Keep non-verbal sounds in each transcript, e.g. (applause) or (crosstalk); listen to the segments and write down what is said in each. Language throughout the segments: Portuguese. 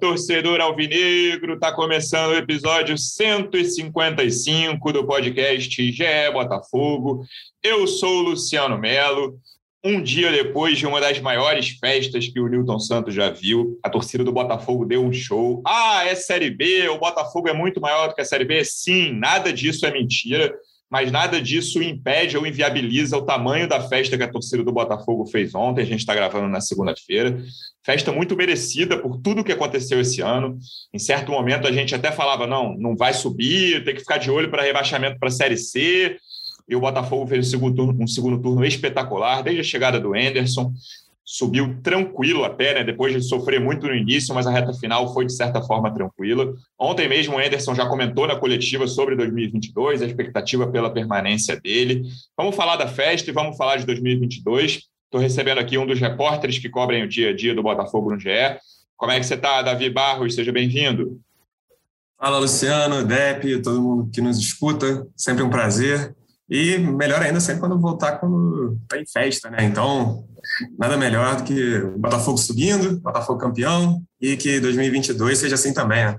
torcedor alvinegro, está começando o episódio 155 do podcast GE Botafogo. Eu sou o Luciano Melo. Um dia depois de uma das maiores festas que o Newton Santos já viu, a torcida do Botafogo deu um show. Ah, é Série B, o Botafogo é muito maior do que a Série B. Sim, nada disso é mentira mas nada disso impede ou inviabiliza o tamanho da festa que a torcida do Botafogo fez ontem. A gente está gravando na segunda-feira. Festa muito merecida por tudo que aconteceu esse ano. Em certo momento a gente até falava: não, não vai subir, tem que ficar de olho para rebaixamento para a Série C. E o Botafogo fez um segundo, turno, um segundo turno espetacular, desde a chegada do Enderson subiu tranquilo até, né? Depois de sofrer muito no início, mas a reta final foi de certa forma tranquila. Ontem mesmo o Anderson já comentou na coletiva sobre 2022, a expectativa pela permanência dele. Vamos falar da festa e vamos falar de 2022. Estou recebendo aqui um dos repórteres que cobrem o dia a dia do Botafogo no GE. Como é que você está, Davi Barros? Seja bem-vindo. Fala, Luciano, Dep, todo mundo que nos escuta. Sempre um prazer. E melhor ainda sempre quando voltar quando tá em festa, né? Então, nada melhor do que o Botafogo subindo, Botafogo campeão e que 2022 seja assim também, né?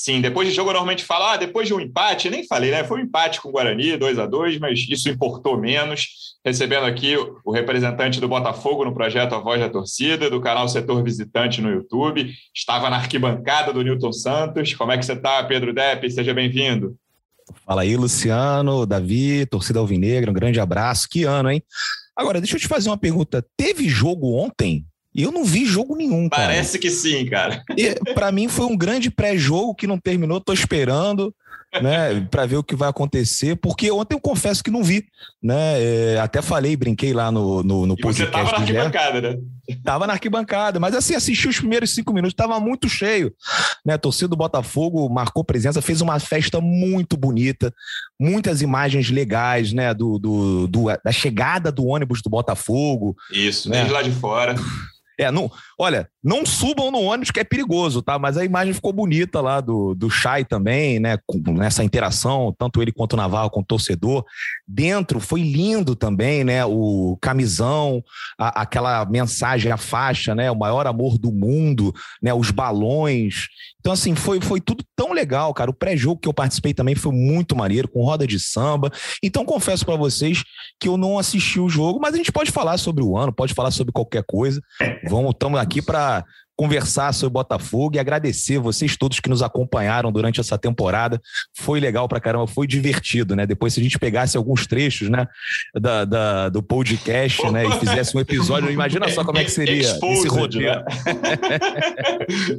Sim, depois de jogo eu normalmente falo, ah, depois de um empate, nem falei, né? Foi um empate com o Guarani, 2 a 2 mas isso importou menos. Recebendo aqui o representante do Botafogo no projeto A Voz da Torcida, do canal Setor Visitante no YouTube. Estava na arquibancada do Newton Santos. Como é que você está, Pedro Depp? Seja bem-vindo. Fala aí, Luciano, Davi, torcida alvinegra, um grande abraço. Que ano, hein? Agora, deixa eu te fazer uma pergunta. Teve jogo ontem? E eu não vi jogo nenhum, cara. Parece que sim, cara. Para mim foi um grande pré-jogo que não terminou, tô esperando né, para ver o que vai acontecer, porque ontem eu confesso que não vi, né, é, até falei, brinquei lá no, no, no podcast. você tava na arquibancada, né? Tava na arquibancada, mas assim, assisti os primeiros cinco minutos, tava muito cheio, né, a torcida do Botafogo marcou presença, fez uma festa muito bonita, muitas imagens legais, né, do, do, do da chegada do ônibus do Botafogo. Isso, né? desde lá de fora. É, não, olha, não subam no ônibus que é perigoso, tá? Mas a imagem ficou bonita lá do, do Chay também, né? Com, nessa interação, tanto ele quanto o Navarro com o torcedor. Dentro foi lindo também, né? O camisão, a, aquela mensagem, a faixa, né? O maior amor do mundo, né? Os balões. Então, assim, foi, foi tudo tão legal, cara. O pré-jogo que eu participei também foi muito maneiro, com roda de samba. Então, confesso para vocês que eu não assisti o jogo, mas a gente pode falar sobre o ano, pode falar sobre qualquer coisa. Vamos, estamos aqui para conversar sobre Botafogo e agradecer vocês todos que nos acompanharam durante essa temporada. Foi legal pra caramba, foi divertido, né? Depois, se a gente pegasse alguns trechos, né, da, da do podcast, né, e fizesse um episódio, imagina só como é que seria Exposed, esse roteiro. Né?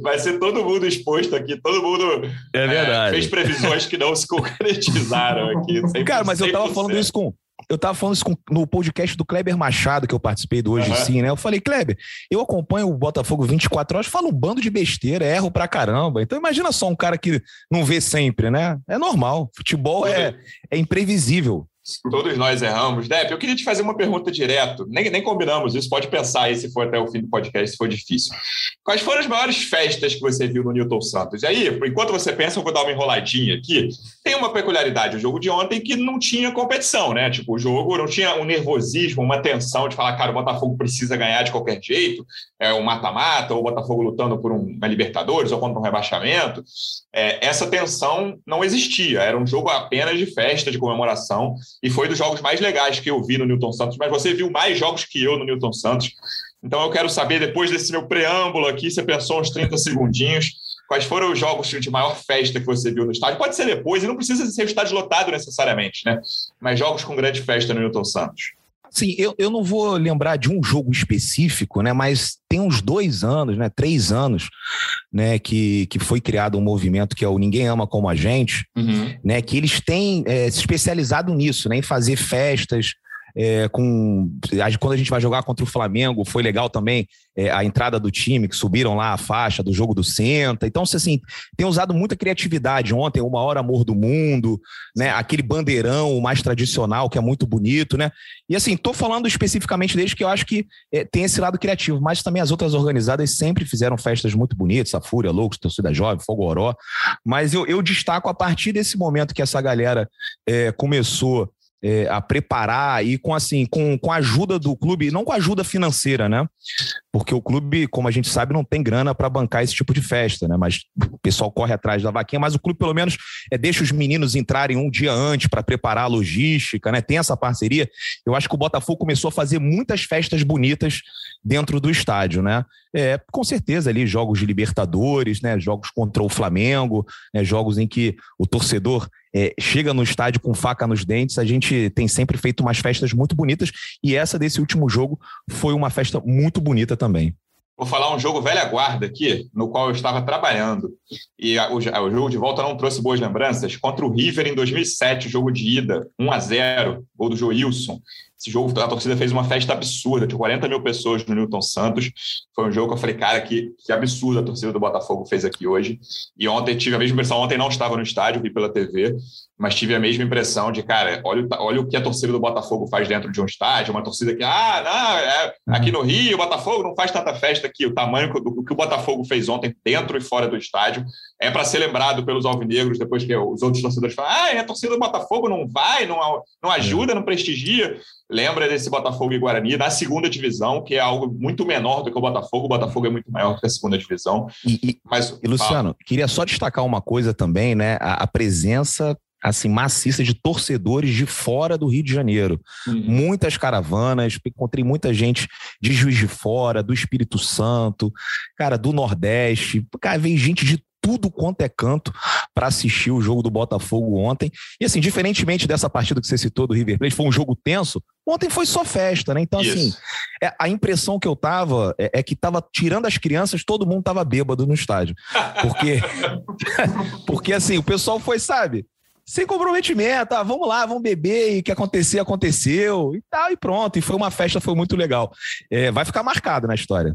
(laughs) Vai ser todo mundo exposto aqui, todo mundo é verdade. É, fez previsões que não se (laughs) concretizaram aqui. 100%, Cara, mas eu tava falando isso com eu tava falando isso com, no podcast do Kleber Machado, que eu participei do Hoje uhum. Sim, né? Eu falei, Kleber, eu acompanho o Botafogo 24 horas, falo um bando de besteira, erro pra caramba. Então imagina só um cara que não vê sempre, né? É normal. Futebol é, é imprevisível. Todos nós erramos. Depp, eu queria te fazer uma pergunta direto. Nem, nem combinamos isso, pode pensar aí se for até o fim do podcast, se for difícil. Quais foram as maiores festas que você viu no Newton Santos? E aí, enquanto você pensa, eu vou dar uma enroladinha aqui. Tem uma peculiaridade o jogo de ontem que não tinha competição, né? Tipo, o jogo não tinha um nervosismo, uma tensão de falar, cara, o Botafogo precisa ganhar de qualquer jeito, é um mata-mata, ou o Botafogo lutando por uma Libertadores ou contra um rebaixamento. É, essa tensão não existia. Era um jogo apenas de festa, de comemoração e foi dos jogos mais legais que eu vi no Newton Santos, mas você viu mais jogos que eu no Newton Santos. Então eu quero saber, depois desse meu preâmbulo aqui, você pensou uns 30 segundinhos, quais foram os jogos de maior festa que você viu no estádio? Pode ser depois, e não precisa ser o estádio lotado necessariamente, né? Mas jogos com grande festa no Newton Santos. Sim, eu, eu não vou lembrar de um jogo específico, né? Mas tem uns dois anos, né? Três anos, né? Que, que foi criado um movimento que é o Ninguém Ama Como a Gente, uhum. né? Que eles têm é, se especializado nisso, né? Em fazer festas, é, com quando a gente vai jogar contra o Flamengo, foi legal também é, a entrada do time, que subiram lá a faixa do jogo do Senta. Então, assim, tem usado muita criatividade. Ontem, o maior amor do mundo, né? Aquele bandeirão mais tradicional, que é muito bonito, né? E assim, tô falando especificamente desde que eu acho que é, tem esse lado criativo, mas também as outras organizadas sempre fizeram festas muito bonitas, a Fúria, Loucos, Torcida Jovem, Fogoró. Mas eu, eu destaco a partir desse momento que essa galera é, começou é, a preparar e com assim com, com a ajuda do clube, não com a ajuda financeira, né? porque o clube, como a gente sabe, não tem grana para bancar esse tipo de festa, né? Mas o pessoal corre atrás da vaquinha, mas o clube pelo menos é, deixa os meninos entrarem um dia antes para preparar a logística, né? Tem essa parceria. Eu acho que o Botafogo começou a fazer muitas festas bonitas dentro do estádio, né? É, com certeza ali jogos de Libertadores, né? Jogos contra o Flamengo, né? jogos em que o torcedor é, chega no estádio com faca nos dentes. A gente tem sempre feito umas festas muito bonitas e essa desse último jogo foi uma festa muito bonita também. Vou falar um jogo velha guarda aqui, no qual eu estava trabalhando. E o, o jogo de volta não trouxe boas lembranças. Contra o River em 2007, jogo de ida, 1 a 0 gol do Joilson. Esse jogo, a torcida fez uma festa absurda, de 40 mil pessoas no Newton Santos. Foi um jogo que eu falei, cara, que, que absurdo a torcida do Botafogo fez aqui hoje. E ontem tive a mesma impressão, ontem não estava no estádio, vi pela TV, mas tive a mesma impressão de, cara, olha, olha o que a torcida do Botafogo faz dentro de um estádio, uma torcida que, ah, não, é, aqui no Rio, o Botafogo não faz tanta festa aqui. O tamanho do que o Botafogo fez ontem, dentro e fora do estádio, é para ser lembrado pelos alvinegros depois que os outros torcedores falam, ah, a torcida do Botafogo não vai, não, não ajuda, não prestigia lembra desse Botafogo e Guarani na segunda divisão, que é algo muito menor do que o Botafogo. O Botafogo é muito maior do que a segunda divisão. E, e, Mas, e Luciano, queria só destacar uma coisa também, né? A, a, presença assim maciça de torcedores de fora do Rio de Janeiro. Uhum. Muitas caravanas, encontrei muita gente de Juiz de Fora, do Espírito Santo, cara, do Nordeste. Cara, veio gente de tudo quanto é canto para assistir o jogo do Botafogo ontem. E assim, diferentemente dessa partida que você citou do River Plate, foi um jogo tenso. Ontem foi só festa, né? Então, assim, Isso. assim, é, a impressão que eu tava é, é, que tava tirando as crianças, todo mundo tava bêbado no estádio. Porque, (laughs) porque assim, o pessoal foi, sabe? Sem comprometimento, ah, vamos lá, vamos beber, e o que acontecer, aconteceu, e tal, e pronto. E foi uma festa, foi muito legal. É, vai ficar marcado na história.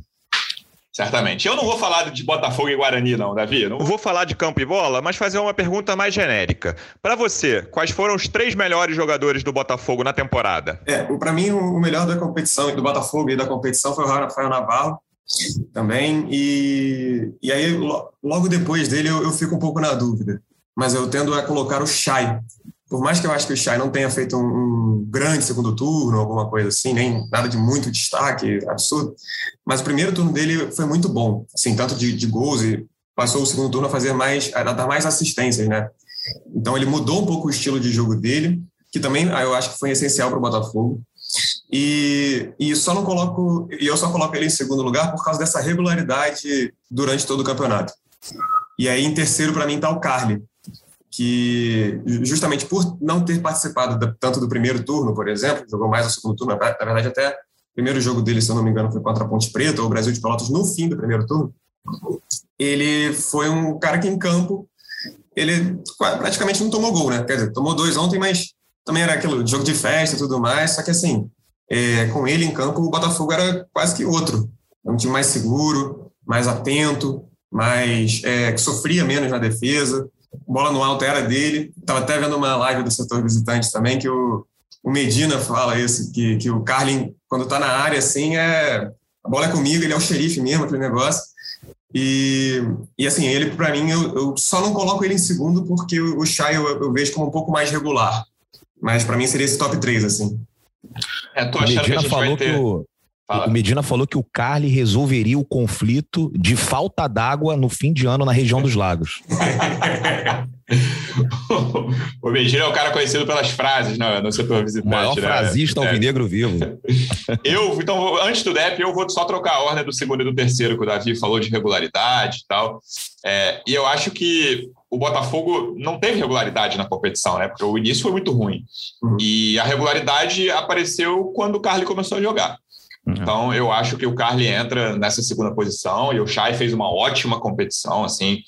Certamente. Eu não vou falar de Botafogo e Guarani, não, Davi. Não vou falar de campo e bola, mas fazer uma pergunta mais genérica. Para você, quais foram os três melhores jogadores do Botafogo na temporada? É, para mim, o melhor da competição, do Botafogo e da competição foi o Rafael Navarro também. E, e aí, logo depois dele, eu, eu fico um pouco na dúvida. Mas eu tendo a colocar o Chay por mais que eu acho que o Chay não tenha feito um, um, grande segundo turno, alguma coisa assim, nem nada de muito destaque, absurdo, mas o primeiro turno dele foi muito bom, assim, tanto de, de gols e passou o segundo turno a fazer mais, a dar mais assistências, né? Então ele mudou um pouco o estilo de jogo dele, que também ah, eu acho que foi essencial para o Botafogo. E, e só não coloco, e eu só coloco ele em segundo lugar por causa dessa regularidade durante todo o campeonato. E aí em terceiro para mim está o Carly, que justamente por não ter participado tanto do primeiro turno, por exemplo, jogou mais no segundo turno, na verdade até o primeiro jogo dele, se eu não me engano, foi contra a Ponte Preta, ou o Brasil de Pelotas no fim do primeiro turno, ele foi um cara que em campo, ele praticamente não tomou gol, né? Quer dizer, tomou dois ontem, mas também era aquele jogo de festa e tudo mais, só que assim, é, com ele em campo, o Botafogo era quase que outro. Um time mais seguro, mais atento, mais é, que sofria menos na defesa bola no alto era dele. Estava até vendo uma live do setor visitante também, que o, o Medina fala isso, que, que o Carlin, quando está na área, assim, é, a bola é comigo, ele é o xerife mesmo, aquele negócio. E, e assim, ele, para mim, eu, eu, só não coloco ele em segundo porque o, o Chay eu, eu vejo como um pouco mais regular. Mas para mim seria esse top 3, assim. É, tô achando Medina que a gente falou vai ter... que o, Fala. O Medina falou que o Carly resolveria o conflito de falta d'água no fim de ano na região dos lagos. (laughs) o Medina é o cara conhecido pelas frases no, no setor visitante. O maior né? frasista é. alvinegro vivo. (laughs) eu, então, antes do DEP, eu vou só trocar a ordem do segundo e do terceiro, que o Davi falou de regularidade e tal. É, e eu acho que o Botafogo não teve regularidade na competição, né? Porque o início foi muito ruim. Uhum. E a regularidade apareceu quando o Carly começou a jogar. Uhum. Então, eu acho que o Carly entra nessa segunda posição e o Chay fez uma ótima competição. Assim,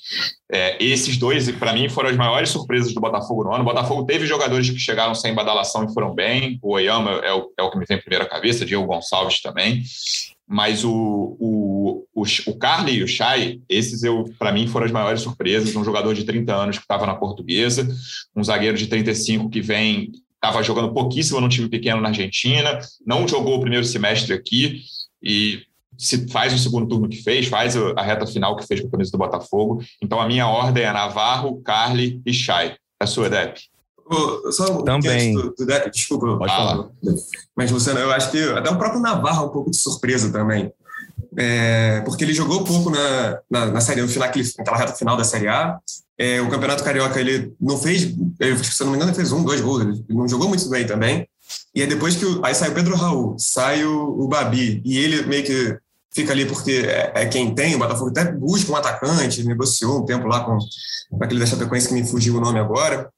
é, esses dois, para mim, foram as maiores surpresas do Botafogo no ano. O Botafogo teve jogadores que chegaram sem badalação e foram bem. O Oyama é o, é o que me vem primeiro à cabeça, Diego Gonçalves também. Mas o, o, o, o Carly e o Chay, esses para mim foram as maiores surpresas. Um jogador de 30 anos que estava na portuguesa, um zagueiro de 35 que vem estava jogando pouquíssimo num time pequeno na Argentina, não jogou o primeiro semestre aqui e se faz o segundo turno que fez, faz a reta final que fez com a camisa do Botafogo. Então a minha ordem é Navarro, Carly e Chay. A sua, Dep. só Também. Do, do Dep, desculpa. Pode falar. Mas, Luciano, eu acho que até o próprio Navarro é um pouco de surpresa também. é, porque ele jogou pouco na, na, na série, no final, naquela reta final da Série A. É, o Campeonato Carioca ele não fez, ele, se não me engano, ele fez um, dois gols, ele não jogou muito bem também. E aí depois que aí sai o Pedro Raul, sai o, o Babi, e ele meio que fica ali porque é, é, quem tem, o Botafogo até busca um atacante, negociou um tempo lá com, com aquele da Chapecoense que me fugiu o nome agora,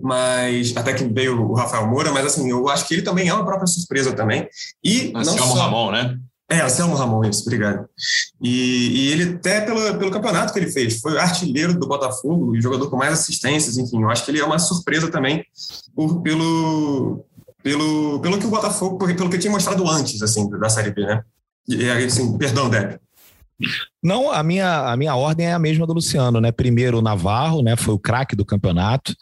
mas até que veio o Rafael Moura, mas assim, eu acho que ele também é uma própria surpresa também. E Anselmo não só, Ramon, né? É, Anselmo Ramon, isso, obrigado. E, e, ele até pelo, pelo campeonato que ele fez, foi artilheiro do Botafogo, jogador com mais assistências, enfim, eu acho que ele é uma surpresa também por, pelo, pelo, pelo que o Botafogo, pelo que tinha mostrado antes, assim, da Série B, né? E, assim, perdão, Débora. Não, a minha, a minha ordem é a mesma do Luciano, né? Primeiro o Navarro, né? Foi o craque do campeonato,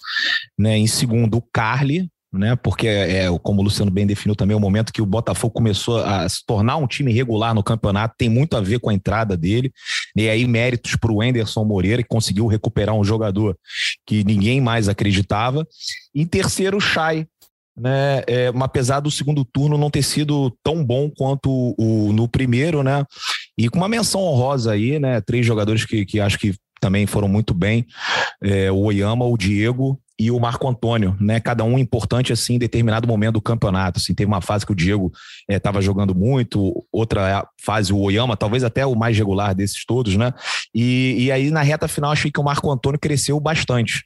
né? Em segundo o Carly, né? Porque é, é, como o Luciano bem definiu também, o momento que o Botafogo começou a se tornar um time regular no campeonato tem muito a ver com a entrada dele. E aí, méritos para o Anderson Moreira, que conseguiu recuperar um jogador que ninguém mais acreditava. Em terceiro, o Chay, né? É, apesar do segundo turno não ter sido tão bom quanto o, no primeiro, né? E com uma menção honrosa aí, né? Três jogadores que, que acho que também foram muito bem: é, o Oyama, o Diego e o Marco Antônio, né? Cada um importante assim em determinado momento do campeonato. Assim, teve uma fase que o Diego estava é, jogando muito, outra fase o Oyama, talvez até o mais regular desses todos, né? E, e aí na reta final achei que o Marco Antônio cresceu bastante.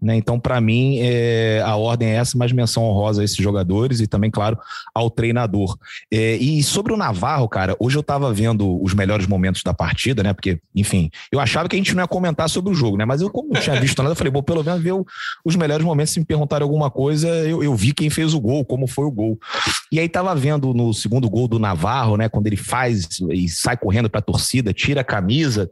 Né? Então, para mim, é, a ordem é essa, mas menção honrosa a esses jogadores e também, claro, ao treinador. É, e sobre o Navarro, cara, hoje eu estava vendo os melhores momentos da partida, né? Porque, enfim, eu achava que a gente não ia comentar sobre o jogo, né? Mas eu, como não tinha (laughs) visto nada, eu falei, bom, pelo menos ver o, os melhores momentos. Se me perguntarem alguma coisa, eu, eu vi quem fez o gol, como foi o gol. E aí tava vendo no segundo gol do Navarro, né? Quando ele faz e sai correndo para a torcida, tira a camisa.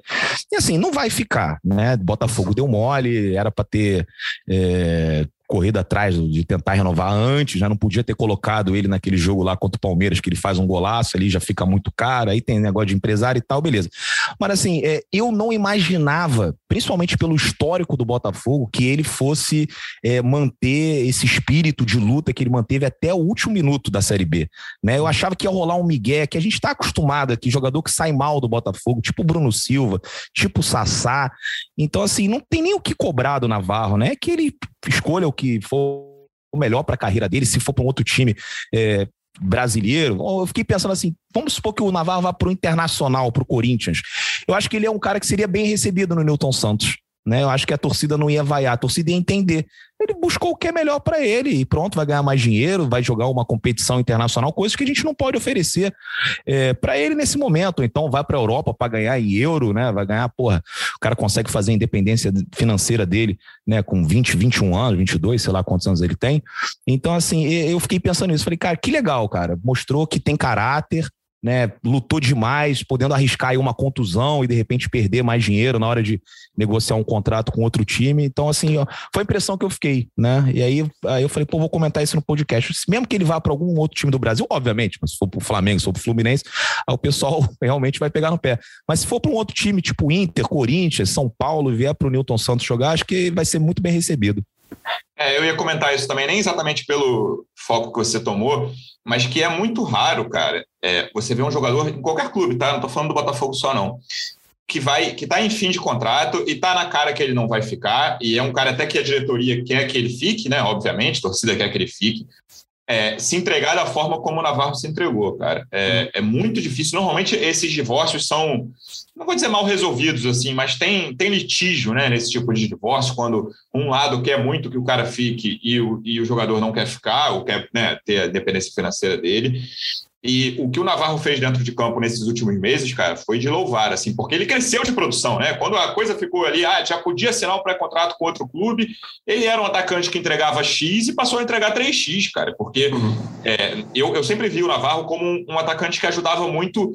E assim, não vai ficar, né? Botafogo deu mole, era para ter ter é, corrida atrás de tentar renovar antes, já não podia ter colocado ele naquele jogo lá contra o Palmeiras, que ele faz um golaço ali, já fica muito caro, aí tem negócio de empresário e tal, beleza. Mas assim, é, eu não imaginava, principalmente pelo histórico do Botafogo, que ele fosse é, manter esse espírito de luta que ele manteve até o último minuto da Série B. Né? Eu achava que ia rolar um migué, que a gente está acostumado aqui, jogador que sai mal do Botafogo, tipo Bruno Silva, tipo Sassá. Então, assim, não tem nem o que cobrar do Navarro, né? Que ele escolha o que for o melhor para a carreira dele, se for para um outro time é, brasileiro. Eu fiquei pensando assim: vamos supor que o Navarro vá para o Internacional, para o Corinthians. Eu acho que ele é um cara que seria bem recebido no Newton Santos. Né? Eu acho que a torcida não ia vaiar, a torcida ia entender. Ele buscou o que é melhor para ele e pronto, vai ganhar mais dinheiro, vai jogar uma competição internacional, coisas que a gente não pode oferecer é, para ele nesse momento. Então vai para a Europa para ganhar em euro, né? Vai ganhar, porra, o cara consegue fazer a independência financeira dele, né? Com 20, 21 anos, 22, sei lá quantos anos ele tem. Então, assim, eu fiquei pensando nisso. Falei, cara, que legal, cara. Mostrou que tem caráter, né, lutou demais, podendo arriscar uma contusão e de repente perder mais dinheiro na hora de negociar um contrato com outro time. Então, assim, ó, foi a impressão que eu fiquei, né? E aí, aí eu falei, pô, vou comentar isso no podcast. Mesmo que ele vá para algum outro time do Brasil, obviamente, se for para o Flamengo, se for para o Fluminense, aí o pessoal (laughs) realmente vai pegar no pé. Mas se for para um outro time, tipo Inter, Corinthians, São Paulo, vier para o Newton Santos jogar, acho que vai ser muito bem recebido. É, eu ia comentar isso também, nem exatamente pelo foco que você tomou, mas que é muito raro, cara. É, você vê um jogador em qualquer clube, tá? Não estou falando do Botafogo só, não. Que vai, que tá em fim de contrato e tá na cara que ele não vai ficar, e é um cara até que a diretoria quer que ele fique, né? Obviamente, a torcida quer que ele fique. É, se entregar da forma como o Navarro se entregou, cara. É, é muito difícil. Normalmente esses divórcios são não vou dizer mal resolvidos assim, mas tem, tem litígio né, nesse tipo de divórcio, quando um lado quer muito que o cara fique e o, e o jogador não quer ficar, ou quer né, ter a dependência financeira dele. E o que o Navarro fez dentro de campo nesses últimos meses, cara, foi de louvar, assim, porque ele cresceu de produção, né? Quando a coisa ficou ali, ah, já podia assinar um pré-contrato com outro clube, ele era um atacante que entregava X e passou a entregar 3X, cara, porque uhum. é, eu, eu sempre vi o Navarro como um, um atacante que ajudava muito,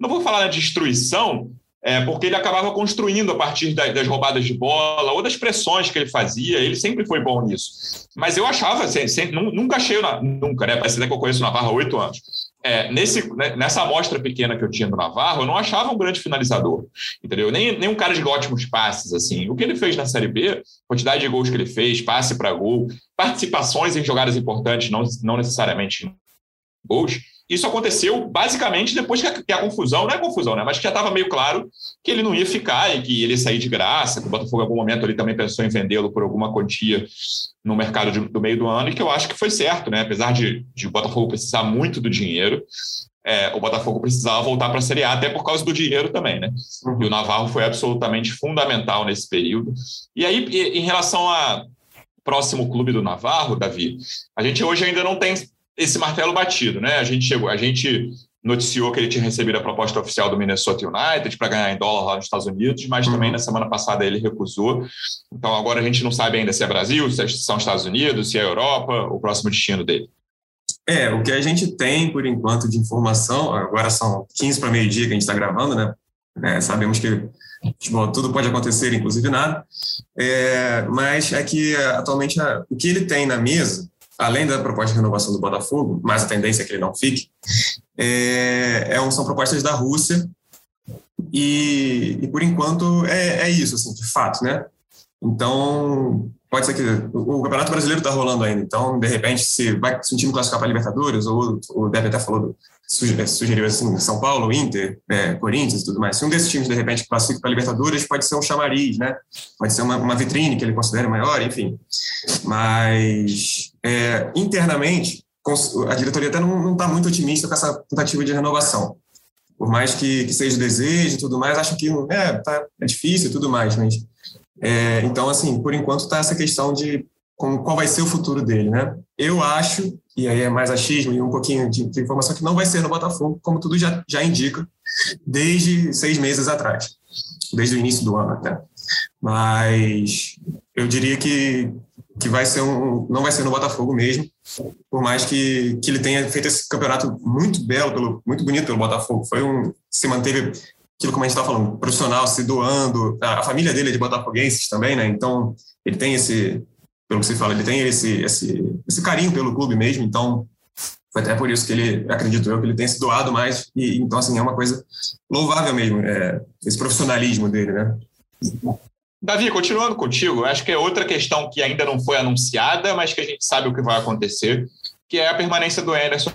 não vou falar na destruição, é, porque ele acabava construindo a partir das roubadas de bola ou das pressões que ele fazia, ele sempre foi bom nisso. Mas eu achava, assim, sempre, nunca achei, nunca, né? Parece que eu conheço o Navarro há oito anos. É, nesse, né, nessa amostra pequena que eu tinha do Navarro, eu não achava um grande finalizador, entendeu? Nem, nem um cara de ótimos passes, assim. O que ele fez na Série B, quantidade de gols que ele fez, passe para gol, participações em jogadas importantes, não, não necessariamente gols, isso aconteceu basicamente depois que a, que a, confusão, não é confusão, né? Mas que já estava meio claro que ele não ia ficar e que ele ia sair de graça, que o Botafogo em algum momento ele também pensou em vendê-lo por alguma quantia no mercado de, do meio do ano, e que eu acho que foi certo, né? Apesar de, de o Botafogo precisar muito do dinheiro, é, o Botafogo precisava voltar para a Série A, até por causa do dinheiro também, né? Uhum. E o Navarro foi absolutamente fundamental nesse período. E aí, em relação a próximo clube do Navarro, Davi, a gente hoje ainda não tem esse martelo batido, né? A gente chegou, a gente noticiou que ele tinha recebido a proposta oficial do Minnesota United para ganhar em dólar lá nos Estados Unidos, mas uhum. também na semana passada ele recusou. Então agora a gente não sabe ainda se é Brasil, se são Estados Unidos, se é Europa, o próximo destino dele. É, o que a gente tem por enquanto de informação, agora são 15 para meio-dia que a gente está gravando, né? É, sabemos que futebol tudo pode acontecer, inclusive nada. É, mas é que atualmente o que ele tem na mesa além da proposta de renovação do Botafogo, mas a tendência é que ele não fique, é, é são propostas da Rússia e, e por enquanto é, é, isso, assim, de fato, né? Então, pode ser que o, Campeonato Brasileiro está rolando ainda, então, de repente, se, vai, se um time classificar para a Libertadores, ou o Deve até falou, sugeriu assim, São Paulo, Inter, é, Corinthians e tudo mais, se um desses times, de repente, classifica para a Libertadores, pode ser um chamariz, né? Pode ser uma, uma vitrine que ele considera maior, enfim. Mas, é, internamente, a diretoria até não está muito otimista com essa tentativa de renovação. Por mais que, que seja desejo e tudo mais, acho que é, tá, é difícil e tudo mais. Mas, é, então, assim, por enquanto está essa questão de como, qual vai ser o futuro dele, né? Eu acho, e aí é mais achismo e um pouquinho de, de informação, que não vai ser no Botafogo, como tudo já, já indica, desde seis meses atrás, desde o início do ano até. Mas eu diria que que vai ser um, não vai ser no Botafogo mesmo, por mais que, que ele tenha feito esse campeonato muito belo, pelo, muito bonito pelo Botafogo. Foi um se manteve aquilo como a gente está falando, profissional, se doando. A, família dele é de botafoguenses também, né? Então ele tem esse, pelo que você fala, ele tem esse, esse, esse carinho pelo clube mesmo. Então foi até por isso que ele, acredito eu, que ele tem se doado mais. E então assim é uma coisa louvável mesmo, é, esse profissionalismo dele, né? Davi, continuando contigo, acho que é outra questão que ainda não foi anunciada, mas que a gente sabe o que vai acontecer, que é a permanência do Anderson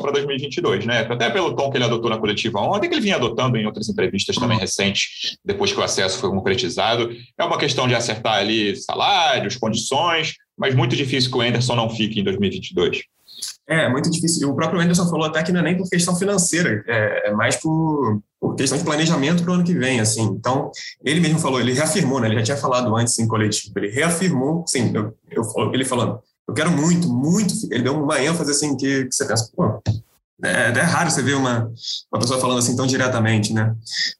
para 2022, né? Até pelo tom que ele adotou na coletiva ontem, que ele vinha adotando em outras entrevistas também recentes, depois que o acesso foi concretizado. É uma questão de acertar ali salários, condições, mas muito difícil que o Anderson não fique em 2022. É, muito difícil. O próprio Anderson falou até que não é nem por questão financeira, é, é mais por, por questão de planejamento para o ano que vem, assim. Então, ele mesmo falou, ele reafirmou, né? Ele já tinha falado antes em coletivo, ele reafirmou, sim, eu, eu, ele falando, eu quero muito, muito, ele deu uma ênfase assim que, que você pensa, pô, é, é, raro você ver uma, uma pessoa falando assim tão diretamente, né?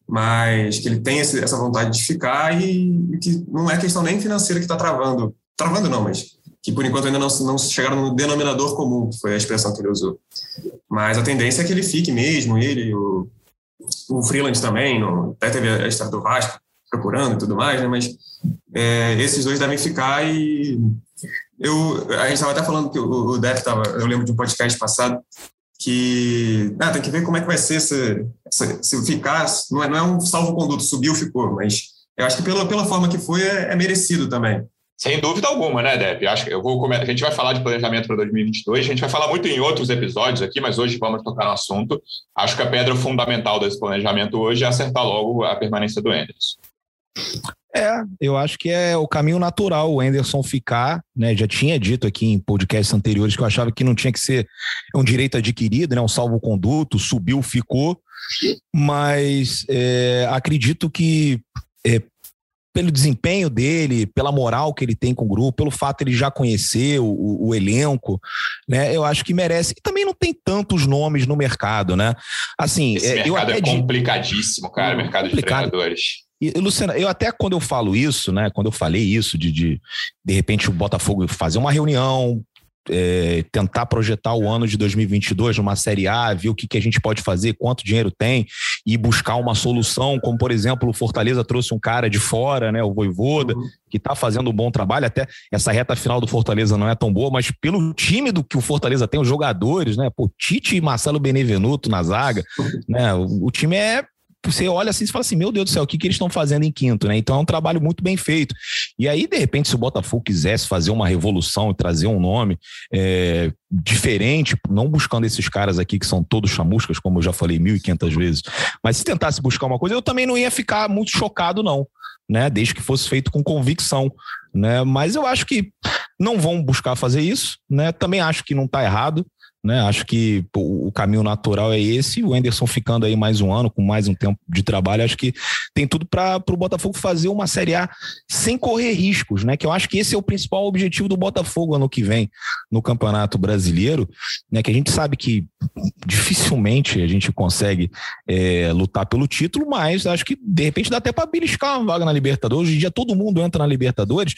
Mas que ele tem esse, essa vontade de ficar e, e, que não é questão nem financeira que está travando. Travando não, mas que por enquanto ainda não, não chegaram no denominador comum, que foi a expressão que ele usou. Mas a tendência é que ele fique mesmo, ele, o, o Freeland também, no, até teve a história do Vasco procurando e tudo mais, né? Mas é, esses dois devem ficar e eu, a gente estava até falando que o, o Def estava, eu lembro de um podcast passado, que ah, tem que ver como é que vai ser se, se, se ficar, não é, não é um salvo-conduto, subiu, ficou, mas eu acho que pela, pela forma que foi é, é merecido também. Sem dúvida alguma, né, Deb? Acho que eu vou a gente vai falar de planejamento para 2022, a gente vai falar muito em outros episódios aqui, mas hoje vamos tocar no assunto. Acho que a pedra fundamental desse planejamento hoje é acertar logo a permanência do Anderson. É, eu acho que é o caminho natural o Anderson ficar, né? Já tinha dito aqui em podcasts anteriores que eu achava que não tinha que ser um direito adquirido, né? Um salvo-conduto, subiu, ficou. Mas é, acredito que é, pelo desempenho dele, pela moral que ele tem com o grupo, pelo fato de ele já conhecer o, o, o, elenco, né? Eu acho que merece. E também não tem tantos nomes no mercado, né? Assim, Esse é, mercado é complicadíssimo, cara, o mercado de treinadores. E, Luciana, eu até quando eu falo isso, né? Quando eu falei isso de, de de repente o Botafogo fazer uma reunião, é, tentar projetar o ano de 2022 numa Série A, ver o que, que a gente pode fazer, quanto dinheiro tem e buscar uma solução, como por exemplo o Fortaleza trouxe um cara de fora, né, o Voivoda, uhum. que está fazendo um bom trabalho, até essa reta final do Fortaleza não é tão boa, mas pelo time do que o Fortaleza tem, os jogadores, né, pô, Tite e Marcelo Benevenuto na zaga, né, o, o time é você olha assim e fala assim: meu Deus do céu, o que, que eles estão fazendo em quinto, né? Então é um trabalho muito bem feito. E aí, de repente, se o Botafogo quisesse fazer uma revolução e trazer um nome é, diferente, não buscando esses caras aqui que são todos chamuscas, como eu já falei mil e quinhentas vezes, mas se tentasse buscar uma coisa, eu também não ia ficar muito chocado, não. Né, desde que fosse feito com convicção, né? Mas eu acho que não vão buscar fazer isso, né? Também acho que não está errado, né? Acho que o caminho natural é esse. O Enderson ficando aí mais um ano, com mais um tempo de trabalho, acho que tem tudo para o Botafogo fazer uma Série A sem correr riscos, né? Que eu acho que esse é o principal objetivo do Botafogo ano que vem no Campeonato Brasileiro, né? Que a gente sabe que dificilmente a gente consegue é, lutar pelo título, mas acho que de repente dá até para beliscar uma vaga na Libertadores. Hoje em dia todo mundo entra na Libertadores.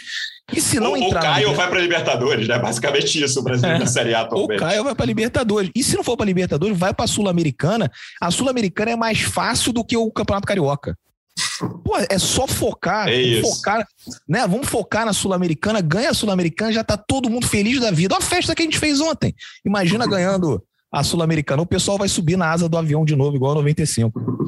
E se não ou, entrar. O Caio vai para Libertadores, né? Basicamente isso, o Brasil é. na Série A atualmente. O Caio vai para Libertadores. E se não for para Libertadores, vai para a Sul-Americana. A Sul-Americana é mais fácil do que o Campeonato Carioca. Pô, é só focar, é focar, né? Vamos focar na Sul-Americana, ganha a Sul-Americana, já tá todo mundo feliz da vida. Olha a festa que a gente fez ontem. Imagina ganhando a Sul-Americana. O pessoal vai subir na asa do avião de novo, igual a 95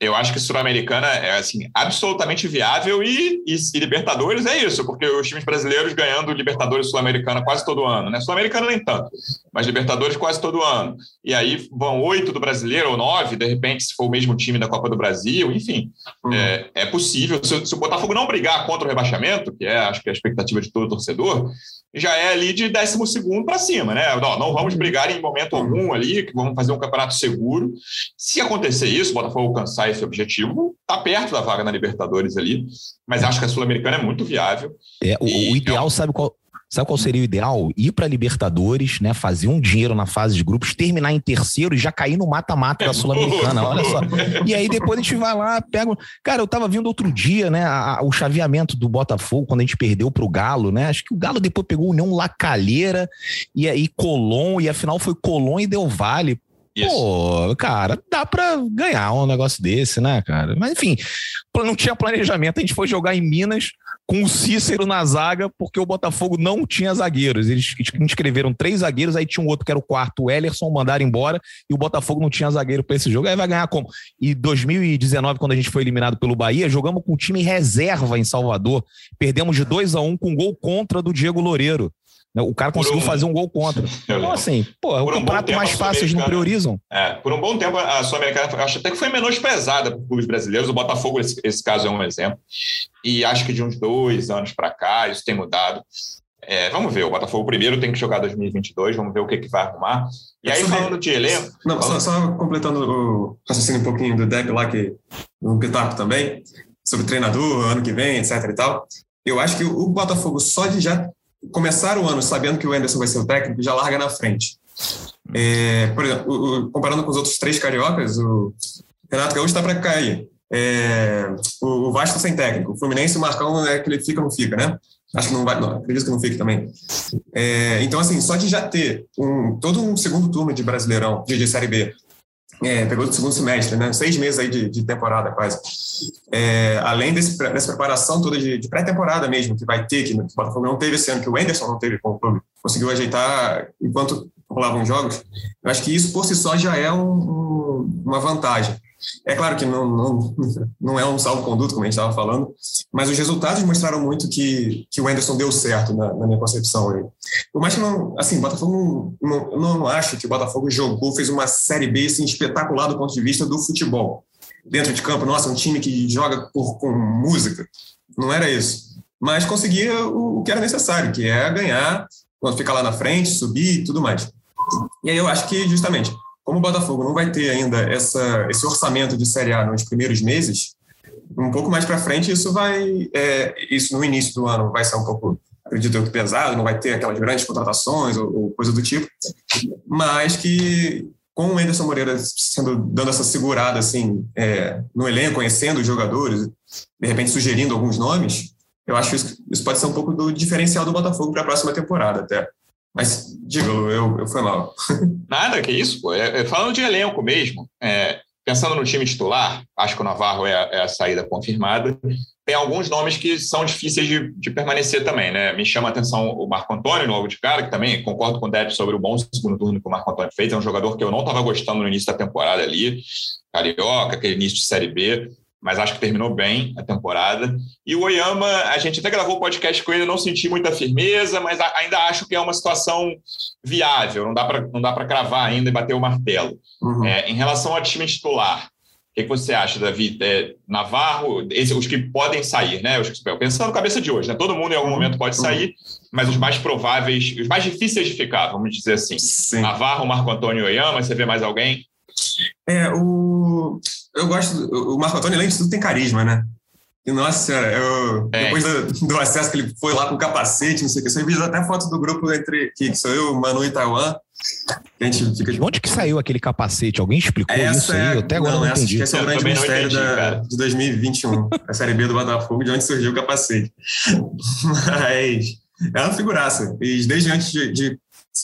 eu acho que Sul-Americana é assim absolutamente viável e, e, e, Libertadores é isso, porque os times brasileiros ganhando Libertadores Sul-Americana quase todo ano, né? Sul-Americana nem tanto, mas Libertadores quase todo ano. E aí vão oito do brasileiro ou nove, de repente, se for o mesmo time da Copa do Brasil, enfim, uhum. é, é, possível. Se, se, o Botafogo não brigar contra o rebaixamento, que é acho que é a expectativa de todo torcedor, já é ali de 12 para cima, né? Não, não vamos brigar em momento algum ali, que vamos fazer um campeonato seguro. Se acontecer isso, o Botafogo alcançar esse objetivo, está perto da vaga na Libertadores ali, mas acho que a Sul-Americana é muito viável. É, o, e, o ideal, é... sabe qual? Sabe qual seria o ideal? Ir para Libertadores, né? Fazer um dinheiro na fase de grupos, terminar em terceiro e já cair no mata-mata da (laughs) Sul-Americana. Olha só. E aí depois a gente vai lá, pega. Cara, eu tava vendo outro dia, né? A, a, o chaveamento do Botafogo, quando a gente perdeu pro Galo, né? Acho que o Galo depois pegou o União Lacalheira e aí Colom, e afinal foi Colom e Del Vale. Isso. Pô, cara, dá pra ganhar um negócio desse, né, cara? Mas enfim, não tinha planejamento. A gente foi jogar em Minas com o Cícero na zaga, porque o Botafogo não tinha zagueiros. Eles inscreveram três zagueiros, aí tinha um outro que era o quarto, o Ellerson, mandaram embora, e o Botafogo não tinha zagueiro para esse jogo. Aí vai ganhar como? E 2019, quando a gente foi eliminado pelo Bahia, jogamos com o time reserva em Salvador. Perdemos de 2 a 1 um, com gol contra do Diego Loureiro. Né? O cara conseguiu um... fazer um gol contra. (laughs) Então, assim, pô, é o campeonato um mais fácil, eles não priorizam. É, por um bom tempo, a Sul-Americana, acho até que foi menosprezada por clubes brasileiros. O Botafogo, esse, esse caso, é um exemplo. E acho que de uns dois anos para cá, isso tem mudado. É, vamos ver, o Botafogo primeiro tem que jogar 2022, vamos ver o que, que vai arrumar. E aí, falando de elenco. Não, falando... só, só, completando o raciocínio um pouquinho do Depp lá, que no Pitaco também, sobre treinador, ano que vem, etc e tal. Eu acho que o Botafogo, só de já começar o ano sabendo que o Anderson vai ser o técnico, já larga na frente. É, por exemplo, o, o, comparando com os outros três cariocas, o Renato Gaúcho está para cair. É, o, o, Vasco sem técnico. O Fluminense, o Marcão é que ele fica ou não fica, né? Acho que não vai, não, acredito que não fique também. É, então, assim, só de já ter um, todo um segundo turno de Brasileirão, de, de Série B, é, pegou o segundo semestre, né? Seis meses aí de, de temporada quase. É, além desse, dessa preparação toda de, de pré-temporada mesmo, que vai ter, que o Botafogo não teve esse ano, que o Anderson não teve com o clube, conseguiu ajeitar enquanto rolavam jogos, eu acho que isso por si só já é um, um, uma vantagem. É claro que não, não, (laughs) não é um salvo-conduto, como a gente estava falando, mas os resultados mostraram muito que, que o Anderson deu certo na, na minha concepção. Por mais que não, assim, Botafogo não, não, não acho que o Botafogo jogou, fez uma Série B assim, espetacular do ponto de vista do futebol. Dentro de campo, nossa, um time que joga por, com música. Não era isso. Mas conseguia o, o que era necessário, que é ganhar, quando ficar lá na frente, subir e tudo mais. E aí eu acho que, justamente, como o Botafogo não vai ter ainda essa, esse orçamento de Série A nos primeiros meses, um pouco mais para frente isso vai, é, isso no início do ano vai ser um pouco, acredito eu, pesado, não vai ter aquelas grandes contratações ou, ou coisa do tipo, mas que com o Anderson Moreira sendo dando essa segurada assim é, no elenco, conhecendo os jogadores, de repente sugerindo alguns nomes, eu acho que isso, isso pode ser um pouco do diferencial do Botafogo para a próxima temporada até. Mas, diga, eu, eu fui mal. Nada, que isso, pô. É, é, falando de elenco mesmo, é, pensando no time titular, acho que o Navarro é a, é a, saída confirmada. Tem alguns nomes que são difíceis de, de, permanecer também, né? Me chama a atenção o Marco Antônio, logo de cara, que também concordo com o Deb sobre o bom segundo turno que o Marco Antônio fez. É um jogador que eu não estava gostando no início da temporada ali. Carioca, aquele início de Série B, mas acho que terminou bem a temporada. E o Oyama, a gente até gravou o podcast com ele, não senti muita firmeza, mas ainda acho que é uma situação viável, não dá para cravar ainda e bater o martelo. Uhum. É, em relação ao time titular, o que, que você acha, Davi? É, Navarro, esse, os que podem sair, né? Os, pensando cabeça de hoje, né? Todo mundo em algum momento pode sair, mas os mais prováveis, os mais difíceis de ficar, vamos dizer assim. Sim. Navarro, Marco Antônio Oyama, você vê mais alguém? É, o... eu gosto. O Marco Antônio, além de tudo, tem carisma, né? E, nossa senhora, eu, é. depois do, do, acesso que ele foi lá com capacete, não sei o que, você viu até foto do grupo entre que, sou eu, Manu e Taiwan. A gente fica de... Onde que saiu aquele capacete? Alguém explicou essa isso aí? Eu até agora não, não entendi. Esse é o grande mistério entendi, da, de 2021, a Série B do Botafogo, de onde surgiu o capacete. (laughs) Mas é uma figuraça. E desde antes de, de,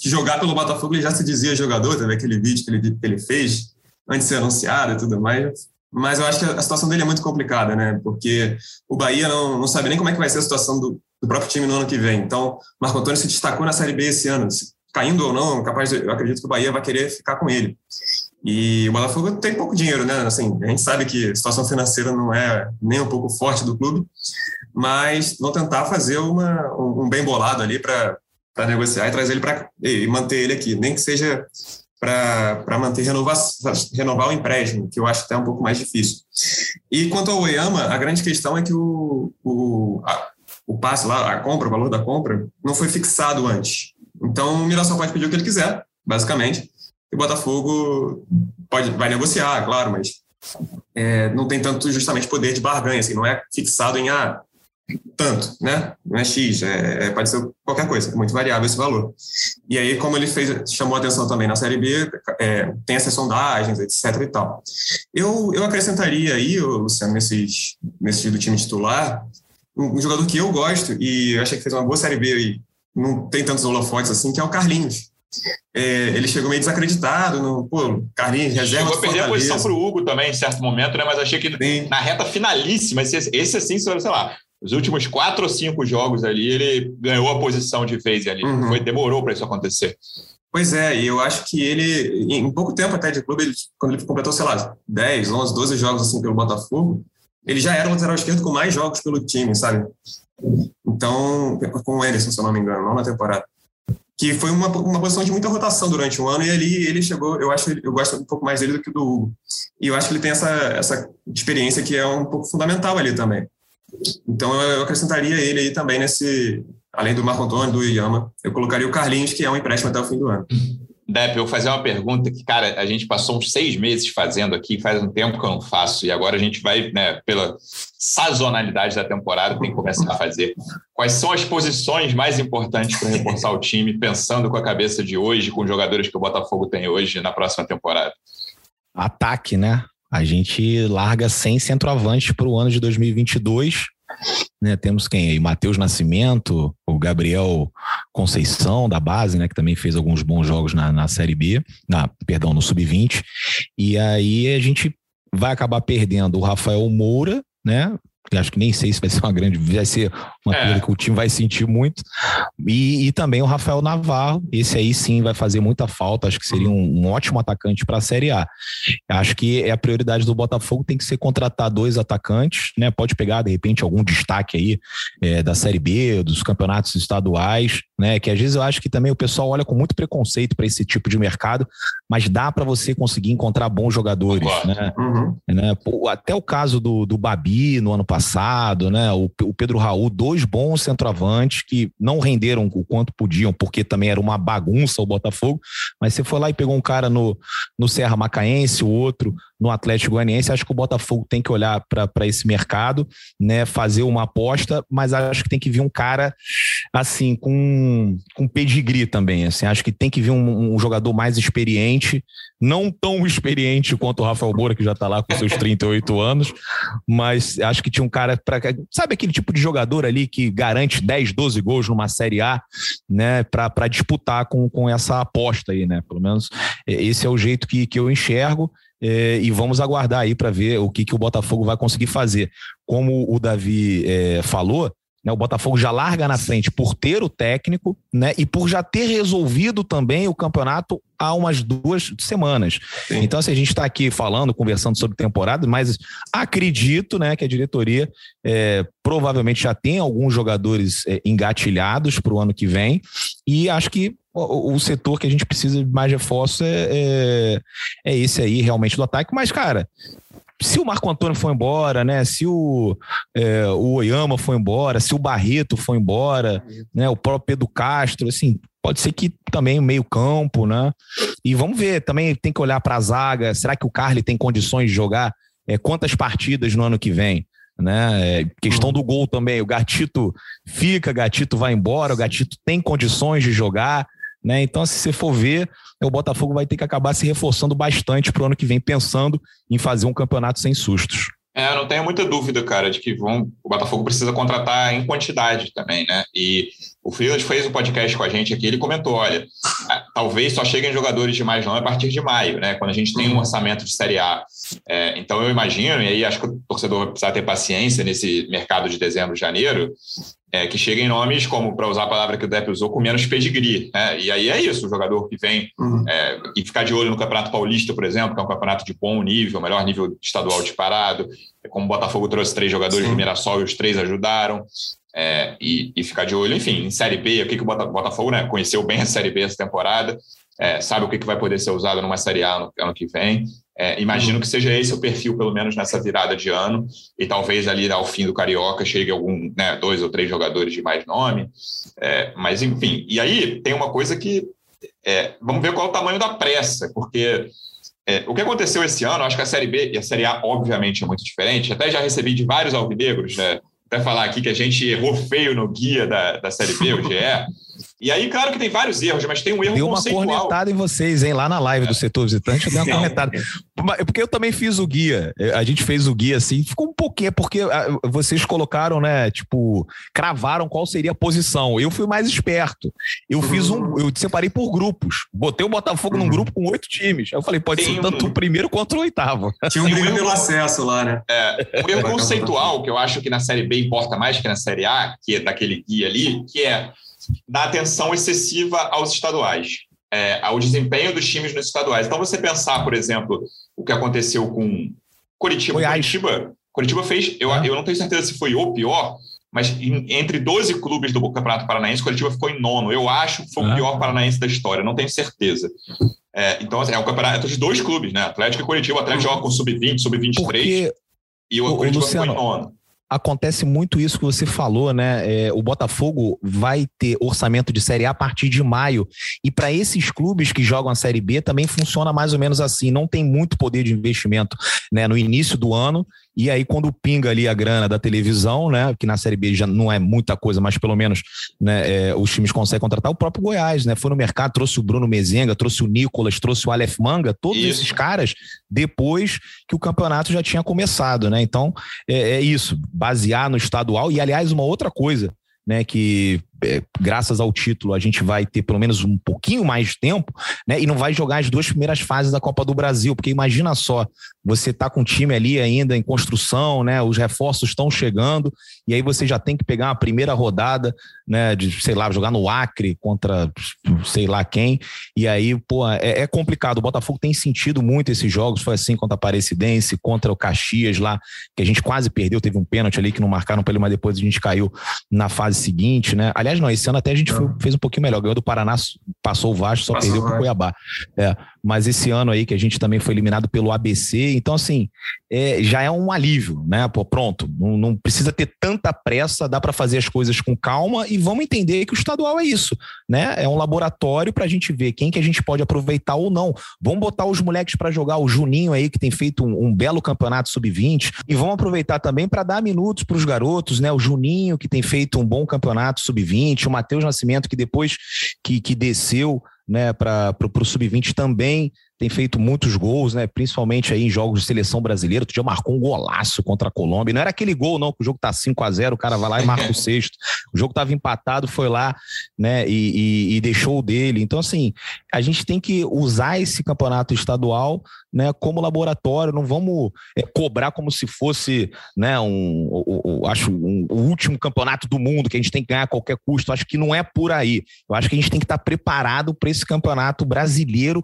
jogar pelo Botafogo, ele já se dizia jogador, teve aquele vídeo que ele, que ele fez antes de ser anunciado e tudo mais. Mas eu acho que a situação dele é muito complicada, né? Porque o Bahia não, não sabe nem como é que vai ser a situação do, do próprio time no ano que vem. Então, Marco Antônio se destacou na Série B esse ano. Caindo ou não, capaz de, eu acredito que o Bahia vai querer ficar com ele. E o Botafogo tem pouco dinheiro, né? Assim, a gente sabe que a situação financeira não é nem um pouco forte do clube, mas vão tentar fazer uma, um bem bolado ali para negociar e trazer ele para e manter ele aqui, nem que seja para manter renovar, renovar o empréstimo, que eu acho até um pouco mais difícil. E quanto ao Oyama, a grande questão é que o, o, a, o passe lá, a compra, o valor da compra, não foi fixado antes. Então o Mirassol pode pedir o que ele quiser, basicamente, e o Botafogo pode, vai negociar, claro, mas é, não tem tanto justamente poder de barganha, assim, não é fixado em ah, tanto, né? Não é X, é, é, pode ser qualquer coisa, é muito variável esse valor. E aí, como ele fez, chamou atenção também na Série B, é, tem essas sondagens, etc e tal. Eu, eu acrescentaria aí, Luciano, nesses, nesse do time titular, um, um, jogador que eu gosto e eu achei que fez uma boa Série B e não tem tantos holofotes assim, que é o Carlinhos. É, ele chegou meio desacreditado, no, pô, Carlinhos, reserva Chegou a perder a posição para o Hugo também, em certo momento, né? mas achei que Sim. na reta finalíssima, esse, esse assim, sei lá, os últimos quatro ou cinco jogos ali, ele ganhou a posição de vez ali. Uhum. Foi, demorou para isso acontecer. Pois é, e eu acho que ele, em pouco tempo até de clube, ele, quando ele completou, sei lá, 10, 11, 12 jogos assim pelo Botafogo, ele já era o lateral esquerdo com mais jogos pelo time, sabe? Então, com o Anderson, se eu não me engano, não na temporada. Que foi uma, uma posição de muita rotação durante um ano, e ali ele chegou, eu acho, eu gosto um pouco mais dele do que do Hugo. E eu acho que ele tem essa, essa experiência que é um pouco fundamental ali também. Então eu acrescentaria ele aí também nesse, além do Marco Antônio, do Iyama, eu colocaria o Carlinhos, que é um empréstimo até o fim do ano. Depp, eu vou fazer uma pergunta que, cara, a gente passou uns seis meses fazendo aqui, faz um tempo que eu não faço, e agora a gente vai, né, pela sazonalidade da temporada, tem que começar a fazer. Quais são as posições mais importantes para reforçar o time, pensando com a cabeça de hoje, com os jogadores que o Botafogo tem hoje na próxima temporada? Ataque, né? A gente larga sem centroavante para o ano de 2022. Né, temos quem aí? Matheus Nascimento, o Gabriel Conceição, da base, né? Que também fez alguns bons jogos na, na Série B, na, perdão, no Sub-20. E aí a gente vai acabar perdendo o Rafael Moura, né? Acho que nem sei se vai ser uma grande, vai ser uma é. coisa que o time vai sentir muito. E, e, também o Rafael Navarro, esse aí sim vai fazer muita falta, acho que seria um, um ótimo atacante para a Série A. Acho que é a prioridade do Botafogo tem que ser contratar dois atacantes, né? Pode pegar de repente algum destaque aí é, da Série B, dos campeonatos estaduais, né? Que às vezes eu acho que também o pessoal olha com muito preconceito para esse tipo de mercado, mas dá para você conseguir encontrar bons jogadores, né? Uhum. né? Até o caso do, do Babi no ano passado, né? O, o Pedro Raul, dois bons centroavantes que não renderam o quanto podiam, porque também era uma bagunça o Botafogo, mas você foi lá e pegou um cara no, no Serra Macaense, o outro no Atlético Goianiense. Acho que o Botafogo tem que olhar para esse mercado, né? Fazer uma aposta, mas acho que tem que vir um cara assim com com pedigree também. Assim, acho que tem que vir um, um jogador mais experiente, não tão (laughs) experiente quanto o Rafael Moura que já está lá com seus 38 anos, mas acho que tinha um cara para sabe aquele tipo de jogador ali que garante 10, 12 gols numa Série A, né? Para disputar com, com essa aposta aí, né? Pelo menos esse é o jeito que, que eu enxergo. É, e vamos aguardar aí para ver o que, que o Botafogo vai conseguir fazer. Como o Davi é, falou, né? O Botafogo já larga na frente por ter o técnico, né? E por já ter resolvido também o campeonato há umas duas semanas. Sim. Então, assim, a gente está aqui falando, conversando sobre temporada, mas acredito, né, que a diretoria é, provavelmente já tem alguns jogadores é, engatilhados para o ano que vem e acho que o, o, setor que a gente precisa de mais reforço é, é, é esse aí realmente do ataque. Mas, cara, se o Marco Antônio foi embora, né? Se o, é, o Oyama foi embora, se o Barreto foi embora, né? O próprio Pedro Castro, assim, pode ser que também meio campo, né? E vamos ver, também tem que olhar para a zaga. Será que o Carly tem condições de jogar é, quantas partidas no ano que vem? Né? É, questão do gol também. O Gatito fica, o Gatito vai embora, o Gatito tem condições de jogar. Né? Então, se você for ver, o Botafogo vai ter que acabar se reforçando bastante para o ano que vem, pensando em fazer um campeonato sem sustos. É, não tenho muita dúvida, cara, de que vão, o Botafogo precisa contratar em quantidade também, né? E o Freeland fez um podcast com a gente aqui, ele comentou, olha, talvez só cheguem jogadores de mais nome a partir de maio, né? Quando a gente tem um orçamento de Série A. É, então eu imagino, e aí acho que o torcedor vai precisar ter paciência nesse mercado de dezembro, janeiro, é, que cheguem nomes, como para usar a palavra que o Depp usou, com menos pedigree. Né? E aí é isso, o jogador que vem uhum. é, e ficar de olho no Campeonato Paulista, por exemplo, que é um campeonato de bom nível, melhor nível estadual disparado. É como o Botafogo trouxe três jogadores Sim. de Mirassol e os três ajudaram é, e, e, ficar de olho, enfim, em Série B, o que, que o Botafogo né, conheceu bem a Série B essa temporada, é, sabe o que, que vai poder ser usado numa Série A no ano que vem. É, imagino que seja esse o perfil, pelo menos nessa virada de ano, e talvez ali ao fim do Carioca chegue algum, né, dois ou três jogadores de mais nome. É, mas, enfim, e aí tem uma coisa que. É, vamos ver qual é o tamanho da pressa, porque é, o que aconteceu esse ano, acho que a Série B e a Série A, obviamente, é muito diferente. Até já recebi de vários alvinegros, né? até falar aqui que a gente errou feio no guia da, da Série B, o GE. E aí, claro que tem vários erros, mas tem um erro Deu uma conceitual. cornetada em vocês, hein? Lá na live é. do setor visitante, deu uma Não. cornetada. Porque eu também fiz o guia. A gente fez o guia assim, ficou um pouquinho, porque ah, vocês colocaram, né? Tipo, cravaram qual seria a posição. Eu fui mais esperto. Eu fiz um. Eu separei por grupos. Botei o Botafogo num uhum. grupo com oito times. Aí eu falei, pode tem ser tanto um... o primeiro quanto o oitavo. Tinha um briga pelo acesso lá, né? É, um erro conceitual que eu acho que na Série B importa mais que na Série A, que é daquele guia ali, que é da atenção excessiva aos estaduais, é, ao desempenho dos times nos estaduais. Então, você pensar, por exemplo, o que aconteceu com Curitiba. Curitiba, Curitiba fez, eu, eu não tenho certeza se foi o pior, mas em, entre 12 clubes do Campeonato Paranaense, Curitiba ficou em nono. Eu acho que foi o pior paranaense da história, não tenho certeza. É, então, assim, é um campeonato de dois clubes, né? Atlético e Curitiba. O Atlético joga com sub-20, sub-23. E o, o Curitiba Luciano, ficou em nono acontece muito isso que você falou, né? É, o Botafogo vai ter orçamento de Série A a partir de maio. E para esses clubes que jogam a Série B também funciona mais ou menos assim. Não tem muito poder de investimento né, no início do ano e aí, quando pinga ali a grana da televisão, né? Que na Série B já não é muita coisa, mas pelo menos né, é, os times conseguem contratar o próprio Goiás, né? Foi no mercado, trouxe o Bruno Mezenga, trouxe o Nicolas, trouxe o Aleph Manga, todos isso. esses caras, depois que o campeonato já tinha começado, né? Então, é, é isso, basear no estadual. E, aliás, uma outra coisa, né? Que é, graças ao título, a gente vai ter pelo menos um pouquinho mais de tempo, né? E não vai jogar as duas primeiras fases da Copa do Brasil, porque imagina só, você tá com o time ali ainda em construção, né? Os reforços estão chegando, e aí você já tem que pegar uma primeira rodada, né? De, sei lá, jogar no Acre contra sei lá quem, e aí, pô, é, é complicado. O Botafogo tem sentido muito esses jogos, foi assim contra a Aparecidense, contra o Caxias lá, que a gente quase perdeu, teve um pênalti ali que não marcaram para ele, mas depois a gente caiu na fase seguinte, né? Aliás, Aliás, não, esse ano até a gente foi, fez um pouquinho melhor. Ganhou do Paraná, passou o Vasco, só passou perdeu para o Cuiabá. É, mas esse ano aí que a gente também foi eliminado pelo ABC, então assim, é, já é um alívio, né? Pô, pronto, não, não precisa ter tanta pressa, dá para fazer as coisas com calma e vamos entender que o estadual é isso, né? É um laboratório para a gente ver quem que a gente pode aproveitar ou não. Vamos botar os moleques para jogar o Juninho aí que tem feito um, um belo campeonato sub-20 e vamos aproveitar também para dar minutos para os garotos, né? O Juninho que tem feito um bom campeonato sub-20, o Matheus Nascimento que depois que, que desceu né, para o sub-20 também tem feito muitos gols, né? Principalmente aí em jogos de seleção brasileira. Tu já marcou um golaço contra a Colômbia. Não era aquele gol, não, que o jogo tá 5 a 0 o cara vai lá e marca o sexto. O jogo tava empatado, foi lá, né? E, e, e deixou o dele. Então, assim, a gente tem que usar esse campeonato estadual né, como laboratório, não vamos é, cobrar como se fosse né, um, um, um acho, um, o último campeonato do mundo que a gente tem que ganhar a qualquer custo. Acho que não é por aí. Eu acho que a gente tem que estar preparado para esse campeonato brasileiro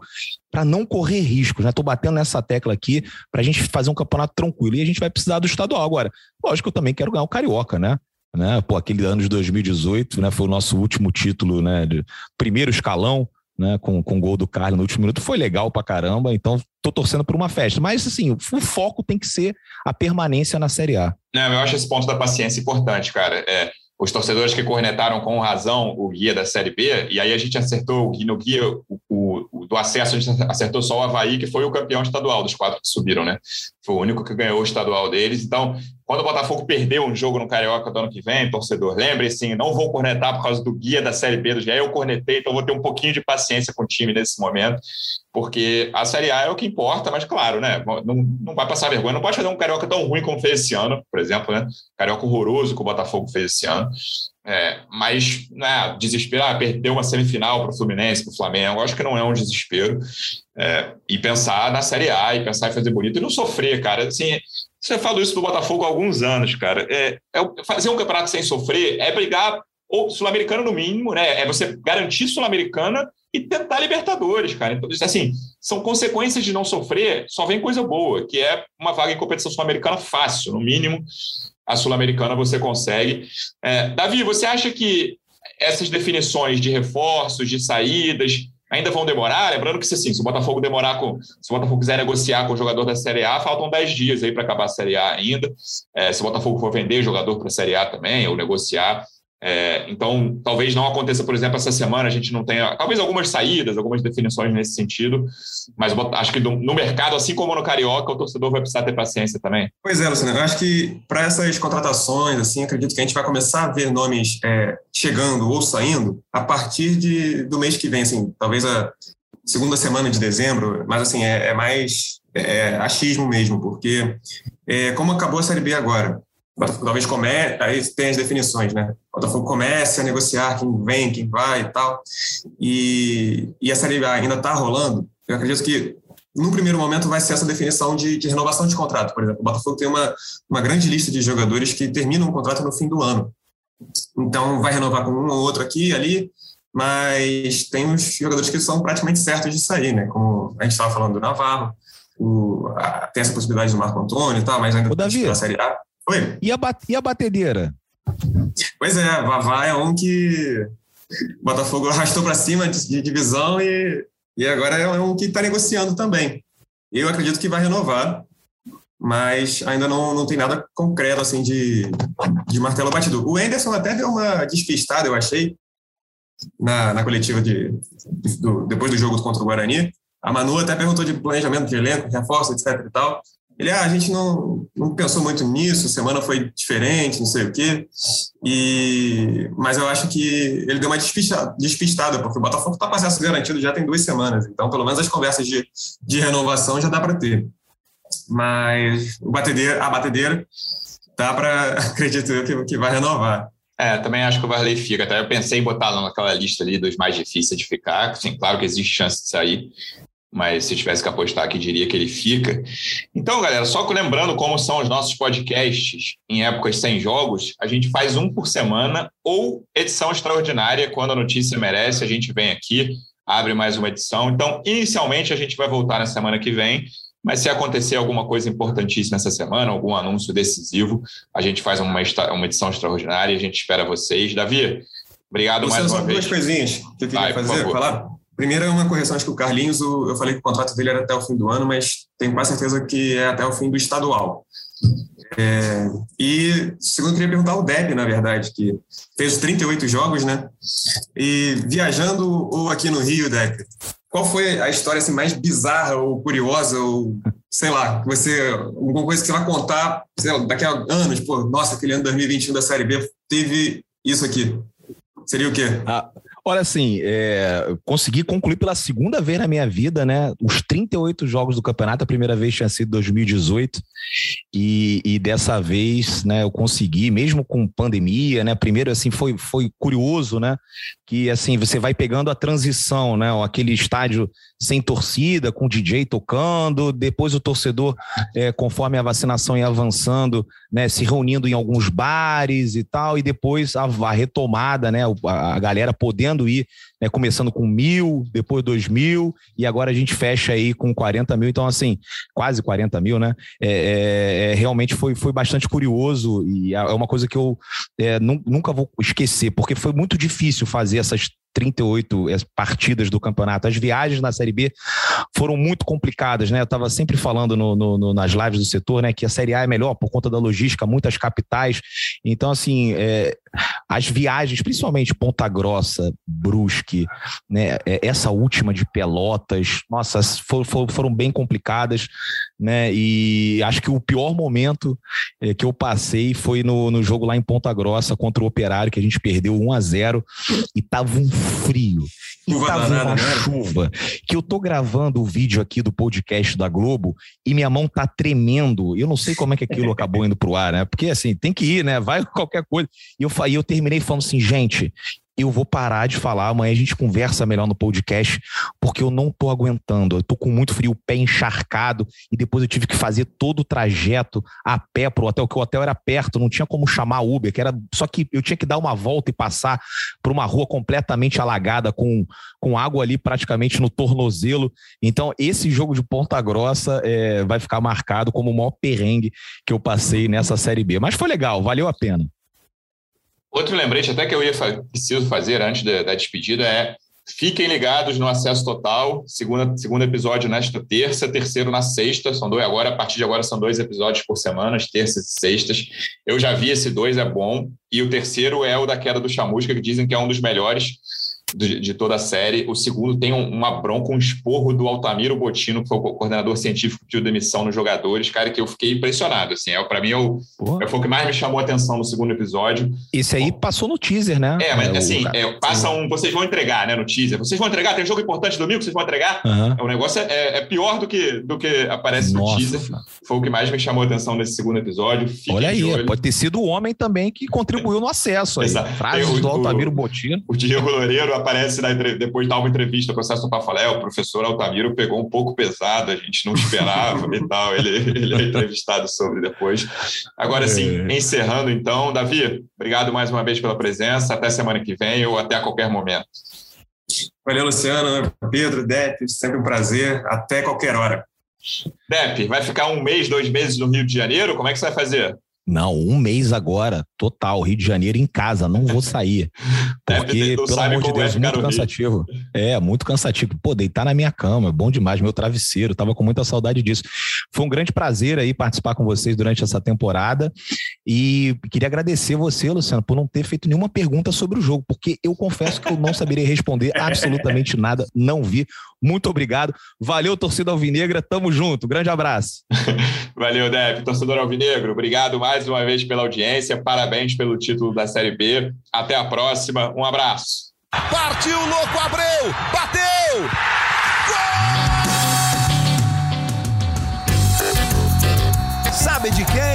para não correr riscos. Né? batendo nessa tecla aqui para a gente fazer um campeonato tranquilo. E a gente vai precisar do estadual agora. Lógico eu também quero ganhar o Carioca, né? né? Pô, aquele ano de 2018 né, foi o nosso último título, né? De primeiro escalão. Né, com, com o gol do Carlos no último minuto, foi legal pra caramba, então tô torcendo por uma festa. Mas, assim, o foco tem que ser a permanência na Série A. Não, eu acho esse ponto da paciência importante, cara. É, os torcedores que cornetaram com razão o guia da Série B, e aí a gente acertou no guia o, o, o, do acesso, a gente acertou só o Havaí, que foi o campeão estadual dos quatro que subiram, né? Foi o único que ganhou o estadual deles. Então, quando o Botafogo perdeu um jogo no Carioca do ano que vem, torcedor, lembre assim, não vou cornetar por causa do guia da Série B do GE, eu cornetei, então vou ter um pouquinho de paciência com o time nesse momento, porque a Série A é o que importa, mas claro, né, não, não vai passar vergonha, não pode fazer um Carioca tão ruim como fez esse ano, por exemplo, né, Carioca horroroso que o Botafogo fez esse ano, é, mas né, desespero, ah, perdeu uma semifinal para o Fluminense, para o Flamengo, acho que não é um desespero. É, e pensar na Série A, e pensar em fazer bonito, e não sofrer, cara. Assim, você fala isso do Botafogo há alguns anos, cara. É, é fazer um campeonato sem sofrer é brigar, ou Sul-Americano no mínimo, né? É você garantir Sul-Americana e tentar Libertadores, cara. Então, assim, são consequências de não sofrer, só vem coisa boa, que é uma vaga em competição sul-americana fácil, no mínimo a Sul-Americana você consegue. É, Davi, você acha que essas definições de reforços, de saídas, ainda vão demorar? Lembrando que, assim, se o Botafogo demorar com. Se o Botafogo quiser negociar com o jogador da Série A, faltam 10 dias aí para acabar a Série A ainda. É, se o Botafogo for vender jogador para a Série A também, ou negociar, é, então, talvez não aconteça, por exemplo, essa semana a gente não tenha, talvez algumas saídas, algumas definições nesse sentido, mas acho que no mercado, assim como no Carioca, o torcedor vai precisar ter paciência também. Pois é, Luciano, eu acho que para essas contratações, assim, acredito que a gente vai começar a ver nomes é, chegando ou saindo a partir de, do mês que vem, assim, talvez a segunda semana de dezembro, mas assim, é, é mais é, achismo mesmo, porque é, como acabou a Série B agora, talvez comece, aí tem as definições, né? O Botafogo comece a negociar quem vem, quem vai e tal, e, e a Série A ainda está rolando, eu acredito que no primeiro momento vai ser essa definição de, de, renovação de contrato, por exemplo. O Botafogo tem uma, uma grande lista de jogadores que terminam o contrato no fim do ano. Então vai renovar com um ou outro aqui e ali, mas tem os jogadores que são praticamente certos de sair, né? Como a gente estava falando do Navarro, o, a, tem essa possibilidade do Marco Antônio e tal, mas ainda tem a Série A. Oi? E a, e a batedeira? Pois é, Vavá é um que o Botafogo arrastou para cima de divisão e, e agora é um que está negociando também. Eu acredito que vai renovar, mas ainda não, não tem nada concreto assim de, de martelo batido. O Enderson até deu uma despistada, eu achei, na, na coletiva de, do, depois do jogo contra o Guarani. A Manu até perguntou de planejamento de elenco, reforço, etc e tal. Ele, ah, a gente não, não pensou muito nisso, semana foi diferente, não sei o quê. E, mas eu acho que ele deu uma despistada, despistada porque o Botafogo está com acesso garantido já tem duas semanas. Então, pelo menos as conversas de, de renovação já dá para ter. Mas o batedeira, a batedeira dá para, (laughs) acredito eu, que, que vai renovar. É, também acho que o Varley fica. Até eu pensei em botar naquela lista ali dos mais difíceis de ficar. Sim, claro que existe chance de sair, mas se tivesse que apostar aqui, diria que ele fica. Então, galera, só lembrando como são os nossos podcasts em épocas sem jogos, a gente faz um por semana ou edição extraordinária, quando a notícia merece, a gente vem aqui, abre mais uma edição. Então, inicialmente, a gente vai voltar na semana que vem, mas se acontecer alguma coisa importantíssima essa semana, algum anúncio decisivo, a gente faz uma, uma edição extraordinária e a gente espera vocês. Davi, obrigado Luciano, mais uma vez. duas coisinhas que eu queria Vai, fazer, falar. Primeiro é uma correção, acho que o Carlinhos, eu falei que o contrato dele era até o fim do ano, mas tenho quase certeza que é até o fim do estadual. É, e segundo, eu queria perguntar ao Deb, na verdade, que fez 38 jogos, né? E viajando ou aqui no Rio, Deb, qual foi a história assim, mais bizarra ou curiosa, ou sei lá, você, alguma coisa que você vai contar lá, daqui a anos, pô, nossa, aquele ano 2021 da Série B teve isso aqui. Seria o quê? Ah, Olha, assim, é, consegui concluir pela segunda vez na minha vida, né? Os 38 jogos do campeonato. A primeira vez tinha sido 2018. E, e dessa vez, né, eu consegui, mesmo com pandemia, né? Primeiro, assim, foi, foi curioso, né? Que, assim, você vai pegando a transição, né? Aquele estádio sem torcida, com o DJ tocando, depois o torcedor, é, conforme a vacinação ia avançando, né, se reunindo em alguns bares e tal, e depois a, a retomada, né, a, a, galera podendo ir, né, começando com mil, depois dois mil, e agora a gente fecha aí com 40 mil, então assim, quase 40 mil, né, é, é, é, realmente foi, foi bastante curioso e é, é uma coisa que eu é, nunca vou esquecer, porque foi muito difícil fazer essas 38 partidas do campeonato. As viagens na Série B foram muito complicadas, né? Eu estava sempre falando no, no, nas lives do setor, né, que a Série A é melhor por conta da logística, muitas capitais. Então, assim, é, as viagens, principalmente Ponta Grossa, Brusque, né, é, essa última de Pelotas, nossa, for, for, foram bem complicadas, né? E acho que o pior momento é, que eu passei foi no, no jogo lá em Ponta Grossa contra o Operário, que a gente perdeu 1 a 0 e tava um frio. E chuva tava danada, uma né? chuva. Que eu tô gravando o vídeo aqui do podcast da Globo e minha mão tá tremendo. Eu não sei como é que aquilo acabou indo pro ar, né? Porque assim, tem que ir, né? Vai qualquer coisa. E eu, eu terminei falando assim, gente, eu vou parar de falar. Amanhã a gente conversa melhor no podcast, porque eu não tô aguentando. Eu tô com muito frio, o pé encharcado, e depois eu tive que fazer todo o trajeto a pé pro hotel, que o hotel era perto, não tinha como chamar Uber, que era só que eu tinha que dar uma volta e passar por uma rua completamente alagada, com, com água ali praticamente no tornozelo. Então, esse jogo de Ponta Grossa é, vai ficar marcado como o maior perrengue que eu passei nessa Série B. Mas foi legal, valeu a pena. Outro lembrete até que eu ia preciso fazer antes da, da despedida é Fiquem ligados no Acesso Total, segunda, segundo episódio nesta terça, terceiro na sexta. São dois agora, a partir de agora são dois episódios por semana, as terças e sextas. Eu já vi esse dois, é bom. E o terceiro é o da queda do Chamusca, que dizem que é um dos melhores de, de, toda a série. O segundo tem um, uma bronca, um esporro do Altamiro Botino, que foi o coordenador científico de demissão nos jogadores, cara, que eu fiquei impressionado. Assim, é, para mim, eu, é foi o que mais me chamou a atenção no segundo episódio. Esse aí passou no teaser, né? É, mas é, assim, é, passa um. Vocês vão entregar, né, no teaser. Vocês vão entregar, tem um jogo importante domingo, vocês vão entregar. Uhum. O negócio é, é, pior do que, do que aparece Nossa. no teaser. Foi o que mais me chamou a atenão nesse segundo episódio. Fiquem Olha aí, pode ter sido o homem também que contribuiu no acesso aí. Frases do Altamiro Botino. O Diego Loureiro aparece na, depois de uma entrevista, processo do Pafalé, o professor Altamiro pegou um pouco pesado, a gente não esperava e tal, ele, ele é entrevistado sobre depois. Agora sim, é. encerrando então, Davi, obrigado mais uma vez pela presença, até semana que vem ou até a qualquer momento. Valeu, Luciano, Pedro, Depp, sempre um prazer, até qualquer hora. Depp, vai ficar um mês, dois meses no Rio de Janeiro? Como é que você vai fazer? Não, um mês agora, total, Rio de Janeiro em casa, não vou (laughs) sair. Porque, pelo amor de Deus, muito cansativo. É, muito cansativo. Pô, deitar na minha cama, é bom demais, meu travesseiro, tava com muita saudade disso. Foi um grande prazer aí participar com vocês durante essa temporada e queria agradecer você, Luciano, por não ter feito nenhuma pergunta sobre o jogo, porque eu confesso que eu não saberia responder absolutamente nada, não vi. Muito obrigado. Valeu, torcida Alvinegra, tamo junto. Grande abraço. (laughs) Valeu, Deb, torcedor Alvinegro. Obrigado mais uma vez pela audiência. Parabéns pelo título da Série B. Até a próxima. Um abraço. Partiu, louco, Abreu! Bateu! Gol! Sabe de quem?